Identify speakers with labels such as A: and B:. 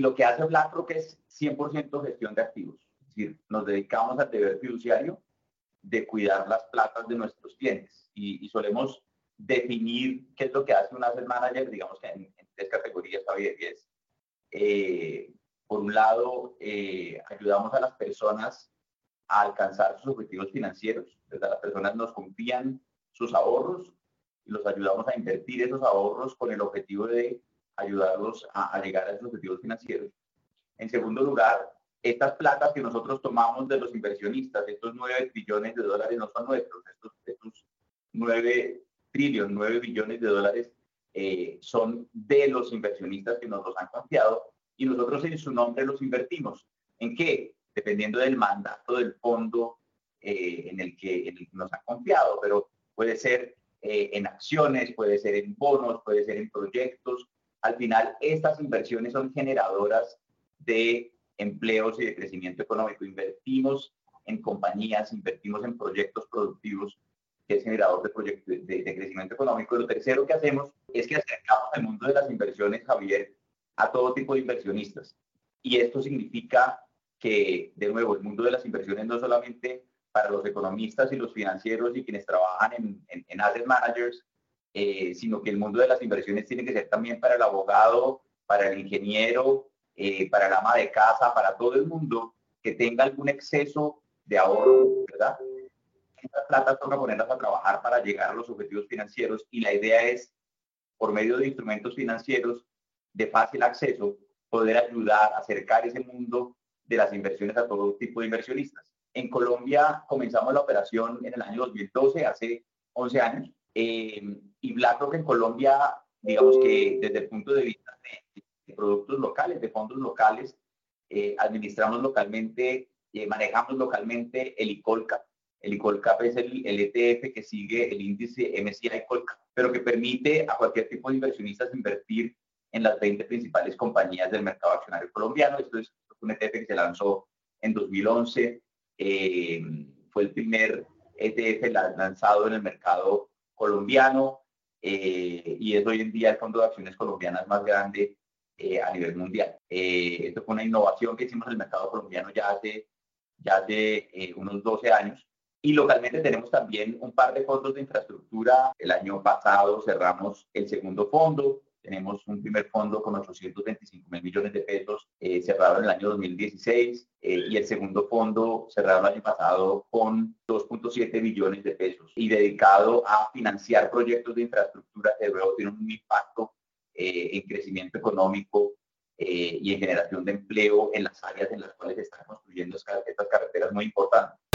A: y lo que hace BlackRock es 100% gestión de activos. Es decir, nos dedicamos al deber fiduciario de cuidar las platas de nuestros clientes y, solemos definir qué es lo que hace un asset manager, digamos que en, tres categorías, Javier, y es, eh, por un lado, eh, ayudamos a las personas a alcanzar sus objetivos financieros. Las personas nos confían sus ahorros y los ayudamos a invertir esos ahorros con el objetivo de ayudarlos a, llegar a esos objetivos financieros. En segundo lugar, estas platas que nosotros tomamos de los inversionistas, estos 9 trillones de dólares no son nuestros, estos, estos 9 trillones, 9 billones de dólares eh, son de los inversionistas que nos los han confiado y nosotros en su nombre los invertimos. ¿En qué? Dependiendo del mandato del fondo eh, en, el que, en, el que, nos han confiado, pero puede ser eh, en acciones, puede ser en bonos, puede ser en proyectos. Al final, estas inversiones son generadoras de empleos y de crecimiento económico. Invertimos en compañías, invertimos en proyectos productivos, que es generador de, proyectos de, crecimiento económico. Lo tercero que hacemos es que acercamos el mundo de las inversiones, Javier, a todo tipo de inversionistas. Y esto significa que, de nuevo, el mundo de las inversiones no solamente para los economistas y los financieros y quienes trabajan en, en, asset managers, eh, sino que el mundo de las inversiones tiene que ser también para el abogado, para el ingeniero, eh, para el ama de casa, para todo el mundo que tenga algún exceso de ahorro, ¿verdad? Estas plata toca ponerlas a trabajar para llegar a los objetivos financieros y la idea es, por medio de instrumentos financieros de fácil acceso, poder ayudar a acercar ese mundo de las inversiones a todo tipo de inversionistas. En Colombia comenzamos la operación en el año 2012, hace 11 años, eh, y BlackRock en Colombia, digamos que desde el punto de vista de, productos locales, de fondos locales, eh, administramos localmente, eh, manejamos localmente el ICOLCAP. El ICOLCAP es el, el, ETF que sigue el índice MSCI Colcap, pero que permite a cualquier tipo de inversionistas invertir en las 20 principales compañías del mercado accionario colombiano. Esto es un ETF que se lanzó en 2011 eh, fue el primer ETF lanzado en el mercado colombiano eh, y es hoy en día el fondo de acciones colombianas más grande eh, a nivel mundial. esto fue una innovación que hicimos en el mercado colombiano ya hace, ya hace unos 12 años. Y localmente tenemos también un par de fondos de infraestructura. El año pasado cerramos el segundo fondo, tenemos un primer fondo con 825 mil millones de pesos eh, cerrado en el año 2016 eh, y el segundo fondo cerrado el año pasado con 2.7 billones de pesos y dedicado a financiar proyectos de infraestructura que luego tienen un impacto eh, en crecimiento económico y en generación de empleo en las áreas en las cuales se están construyendo estas carreteras muy importantes.